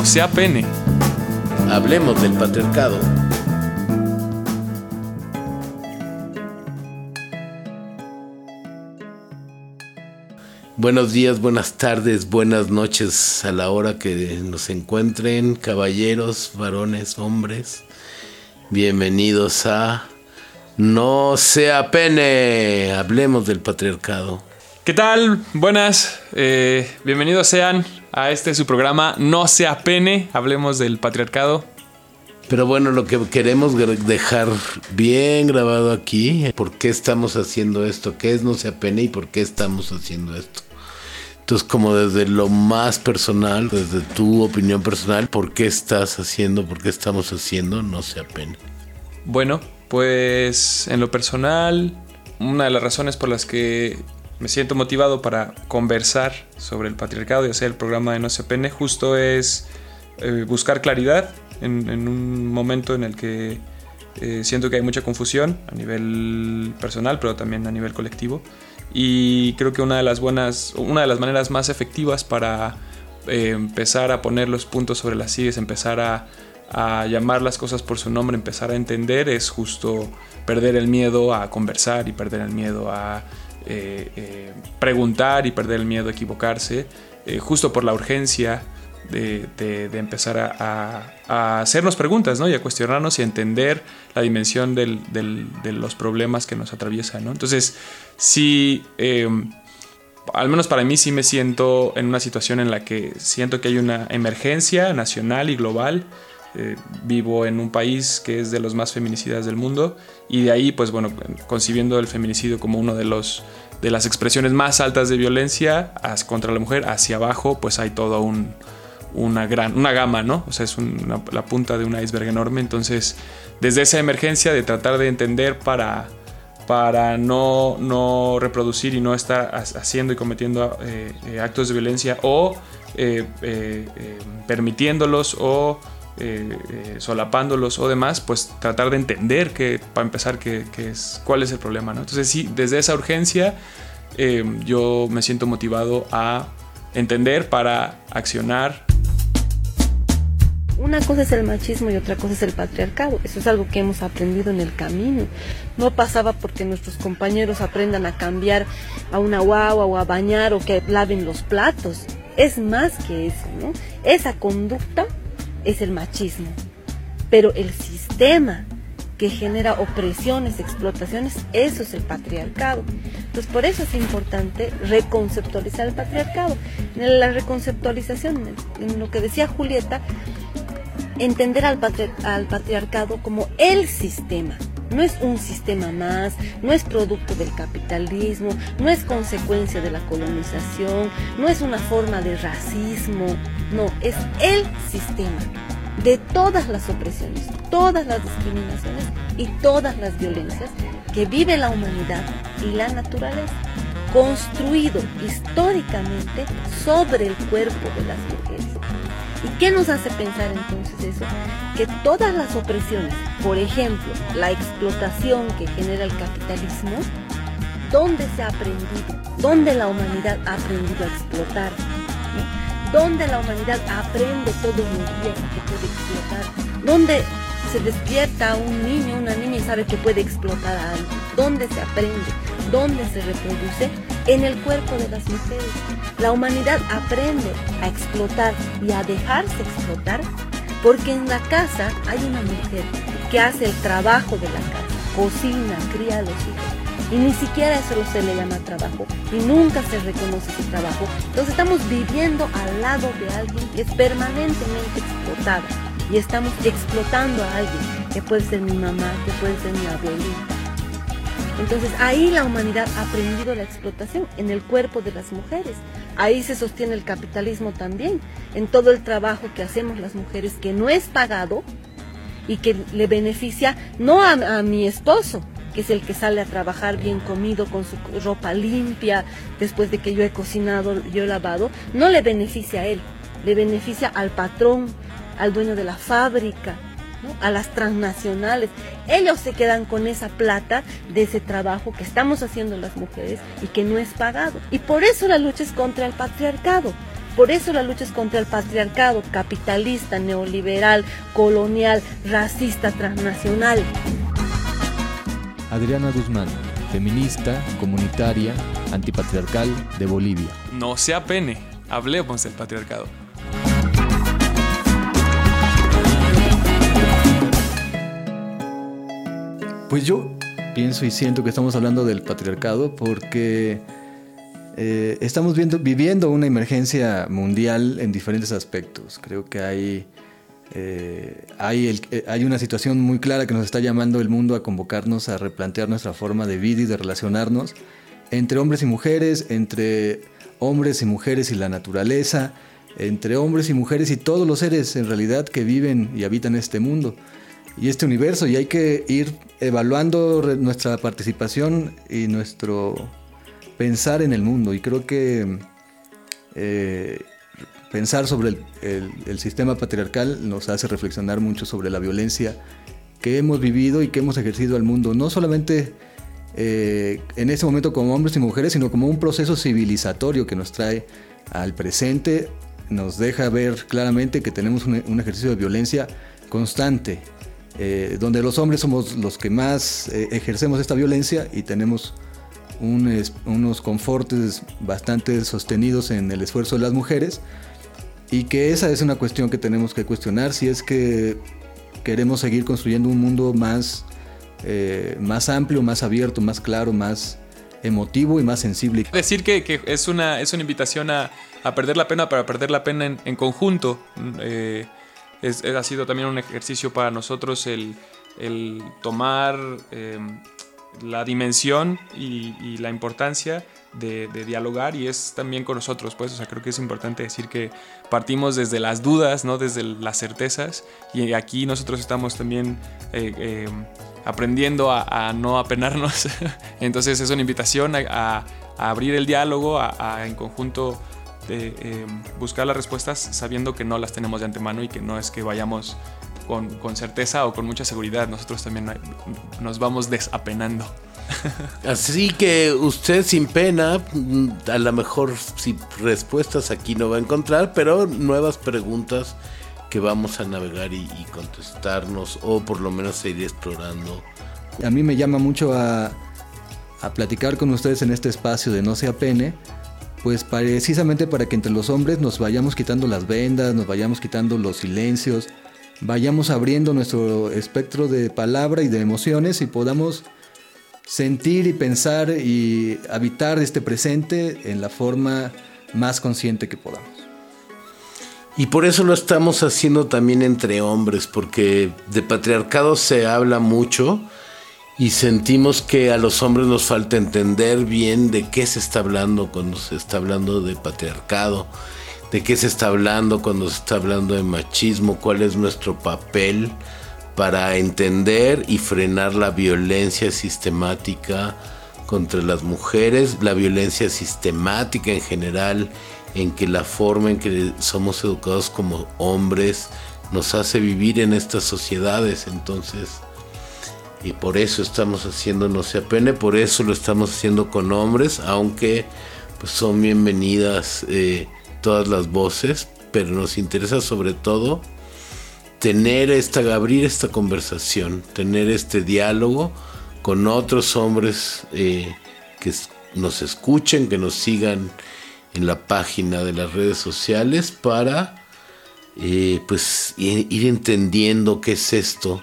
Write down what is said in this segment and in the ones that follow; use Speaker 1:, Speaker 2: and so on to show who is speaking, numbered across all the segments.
Speaker 1: no sea pene.
Speaker 2: Hablemos del patriarcado. Buenos días, buenas tardes, buenas noches a la hora que nos encuentren, caballeros, varones, hombres. Bienvenidos a No sea pene. Hablemos del patriarcado.
Speaker 1: ¿Qué tal? Buenas. Eh, bienvenidos sean a este su programa No sea pene. Hablemos del patriarcado.
Speaker 2: Pero bueno, lo que queremos dejar bien grabado aquí, ¿por qué estamos haciendo esto? ¿Qué es No sea pene y por qué estamos haciendo esto? Entonces, como desde lo más personal, desde tu opinión personal, ¿por qué estás haciendo, por qué estamos haciendo No sea pene?
Speaker 1: Bueno, pues en lo personal, una de las razones por las que me siento motivado para conversar sobre el patriarcado y hacer el programa de No sea pene. Justo es eh, buscar claridad en, un momento en el que eh, siento que hay mucha confusión a nivel personal, pero también a nivel colectivo. Y creo que una de las buenas, una de las maneras más efectivas para eh, empezar a poner los puntos sobre las sillas, empezar a, llamar las cosas por su nombre, empezar a entender, es justo perder el miedo a conversar y perder el miedo a eh, eh, preguntar y perder el miedo a equivocarse, justo por la urgencia de, empezar a, hacernos preguntas ¿no? y a cuestionarnos y a entender la dimensión de los problemas que nos atraviesan. ¿no? Entonces, sí, em, al menos para mí sí me siento en una situación en la que siento que hay una emergencia nacional y global. Eh, vivo en un país que es de los más feminicidas del mundo y de ahí, pues bueno, concibiendo el feminicidio como uno de los de las expresiones más altas de violencia contra la mujer, hacia abajo, pues hay todo un, una gran una gama, ¿no? O sea, es la punta de un iceberg enorme. Entonces, desde esa emergencia de tratar de entender para, para no, no reproducir y no estar haciendo y cometiendo eh, eh, actos de violencia o permitiéndolos o solapándolos o demás, pues tratar de entender que, para empezar, que, es, cuál es el problema, ¿no? Entonces, sí, desde esa urgencia yo me siento motivado a entender para accionar
Speaker 3: una cosa es el machismo y otra cosa es el patriarcado. Eso es algo que hemos aprendido en el camino. No pasaba porque nuestros compañeros aprendan a cambiar a una guagua o a bañar o que laven los platos. Es más que eso, ¿no? Esa conducta es el machismo. Pero el sistema que genera opresiones, explotaciones, eso es el patriarcado. Entonces, por eso es importante reconceptualizar el patriarcado. En la reconceptualización, en lo que decía Julieta, entender al, al patriarcado como el sistema. No es un sistema más, no es producto del capitalismo, no es consecuencia de la colonización, no es una forma de racismo, no, es el sistema de todas las opresiones, todas las discriminaciones y todas las violencias que vive la humanidad y la naturaleza, construido históricamente sobre el cuerpo de las mujeres ¿Y qué nos hace pensar entonces eso? Que todas las opresiones, por ejemplo, la explotación que genera el capitalismo, ¿dónde se ha aprendido? ¿Dónde la humanidad ha aprendido a explotar? ¿Dónde la humanidad aprende todos los días que puede explotar? ¿Dónde se despierta un niño, una niña y sabe que puede explotar a alguien? ¿Dónde se aprende? ¿Dónde se reproduce? En el cuerpo de las mujeres. La humanidad aprende a explotar y a dejarse explotar porque en la casa hay una mujer que hace el trabajo de la casa, cocina, cría a los hijos. Y ni siquiera eso se le llama trabajo y nunca se reconoce su trabajo. Entonces estamos viviendo al lado de alguien que es permanentemente explotada y estamos explotando a alguien que puede ser mi mamá, que puede ser mi abuelita, entonces ahí la humanidad ha aprendido la explotación en el cuerpo de las mujeres. Ahí se sostiene el capitalismo también, en todo el trabajo que hacemos las mujeres que no es pagado y que le beneficia no a, mi esposo, que es el que sale a trabajar bien comido con su ropa limpia después de que yo he cocinado, yo he lavado, no le beneficia a él, le beneficia al patrón, al dueño de la fábrica, a las transnacionales. Ellos se quedan con esa plata de ese trabajo que estamos haciendo las mujeres y que no es pagado. Y por eso la lucha es contra el patriarcado, por eso la lucha es contra el patriarcado capitalista, neoliberal, colonial, racista, transnacional.
Speaker 4: Adriana Guzmán, feminista, comunitaria, antipatriarcal de Bolivia.
Speaker 1: No sea pene, hablemos del patriarcado.
Speaker 4: Pues yo pienso y siento que estamos hablando del patriarcado porque eh, estamos viendo, viviendo una emergencia mundial en diferentes aspectos. Creo que hay, eh, hay, eh, hay una situación muy clara que nos está llamando el mundo a convocarnos a replantear nuestra forma de vida y de relacionarnos entre hombres y mujeres, entre hombres y mujeres y la naturaleza, entre hombres y mujeres y todos los seres en realidad que viven y habitan este mundo y este universo. Y hay que ir evaluando nuestra participación y nuestro pensar en el mundo. Y creo que eh, pensar sobre el, sistema patriarcal nos hace reflexionar mucho sobre la violencia que hemos vivido y que hemos ejercido al mundo, no solamente eh, en ese momento como hombres y mujeres, sino como un proceso civilizatorio que nos trae al presente, nos deja ver claramente que tenemos un ejercicio de violencia constante eh, donde los hombres somos los que más eh, ejercemos esta violencia y tenemos unos confortes bastante sostenidos en el esfuerzo de las mujeres y que esa es una cuestión que tenemos que cuestionar si es que queremos seguir construyendo un mundo más, eh, más amplio, más abierto, más claro, más emotivo y más sensible.
Speaker 1: Decir que, es, una, es una invitación a, perder la pena para perder la pena en, conjunto ha sido también un ejercicio para nosotros el, tomar em, la dimensión y, la importancia de, dialogar y es también con nosotros, pues, o sea, creo que es importante decir que partimos desde las dudas, ¿no? Desde las certezas y aquí nosotros estamos también eh, em, aprendiendo a, no apenarnos, entonces es una invitación a, abrir el diálogo, a, en conjunto eh, buscar las respuestas sabiendo que no las tenemos de antemano y que no es que vayamos con, con certeza o con mucha seguridad, nosotros también nos vamos desapenando.
Speaker 2: Así que usted sin pena, a lo mejor si respuestas aquí no va a encontrar, pero nuevas preguntas que vamos a navegar y, y contestarnos o por lo menos seguir explorando.
Speaker 4: A mí me llama mucho a, a platicar con ustedes en este espacio de No sea pene, pues precisamente para que entre los hombres nos vayamos quitando las vendas, nos vayamos quitando los silencios, vayamos abriendo nuestro espectro de palabra y de emociones y podamos sentir y pensar y habitar este presente en la forma más consciente que podamos.
Speaker 2: Y por eso lo estamos haciendo también entre hombres, porque de patriarcado se habla mucho y sentimos que a los hombres nos falta entender bien de qué se está hablando cuando se está hablando de patriarcado, de qué se está hablando cuando se está hablando de machismo, cuál es nuestro papel para entender y frenar la violencia sistemática contra las mujeres, la violencia sistemática en general, en que la forma en que somos educados como hombres nos hace vivir en estas sociedades. Entonces, y por eso estamos haciendo No se apene, por eso lo estamos haciendo con hombres, aunque pues, son bienvenidas eh, todas las voces, pero nos interesa sobre todo tener esta, abrir esta conversación, tener este diálogo con otros hombres eh, que nos escuchen, que nos sigan en la página de las redes sociales para eh, pues ir entendiendo qué es esto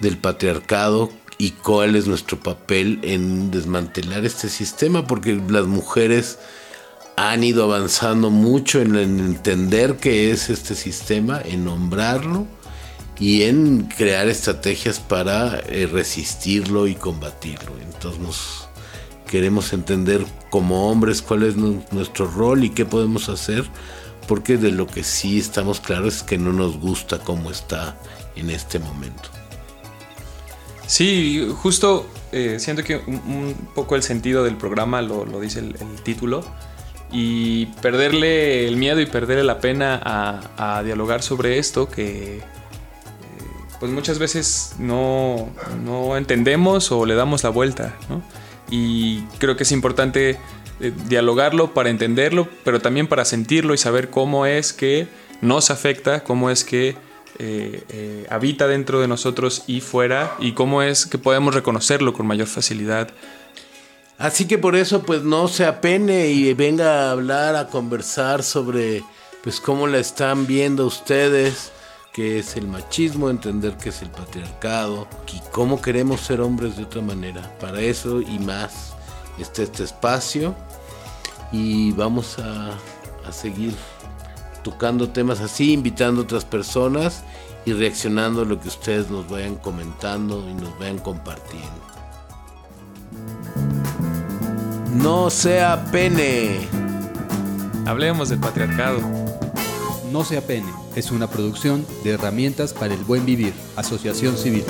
Speaker 2: del patriarcado y cuál es nuestro papel en desmantelar este sistema, porque las mujeres han ido avanzando mucho en, entender qué es este sistema, en nombrarlo y en crear estrategias para eh, resistirlo y combatirlo. Entonces queremos entender como hombres cuál es nuestro rol y qué podemos hacer, porque de lo que sí estamos claros es que no nos gusta cómo está en este momento.
Speaker 1: Sí, justo eh, siento que un, poco el sentido del programa lo, dice el, título. Y perderle el miedo y perderle la pena a, dialogar sobre esto que eh, pues muchas veces no, entendemos o le damos la vuelta. Y creo que es importante eh, dialogarlo para entenderlo, pero también para sentirlo y saber cómo es que nos afecta, cómo es que eh, habita dentro de nosotros y fuera y cómo es que podemos reconocerlo con mayor facilidad.
Speaker 2: Así que por eso pues no se apene y venga a hablar, a conversar sobre pues cómo la están viendo ustedes, qué es el machismo, entender qué es el patriarcado y cómo queremos ser hombres de otra manera. Para eso y más está este espacio y vamos a, a seguir tocando temas así, invitando a otras personas y reaccionando a lo que ustedes nos vayan comentando y nos vayan compartiendo. No sea pene.
Speaker 1: Hablemos del patriarcado.
Speaker 5: No sea pene es una producción de herramientas para el buen vivir, Asociación Civil.